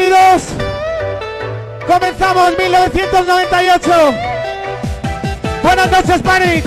bienvenidos. Comenzamos 1998. Buenas noches, Panic.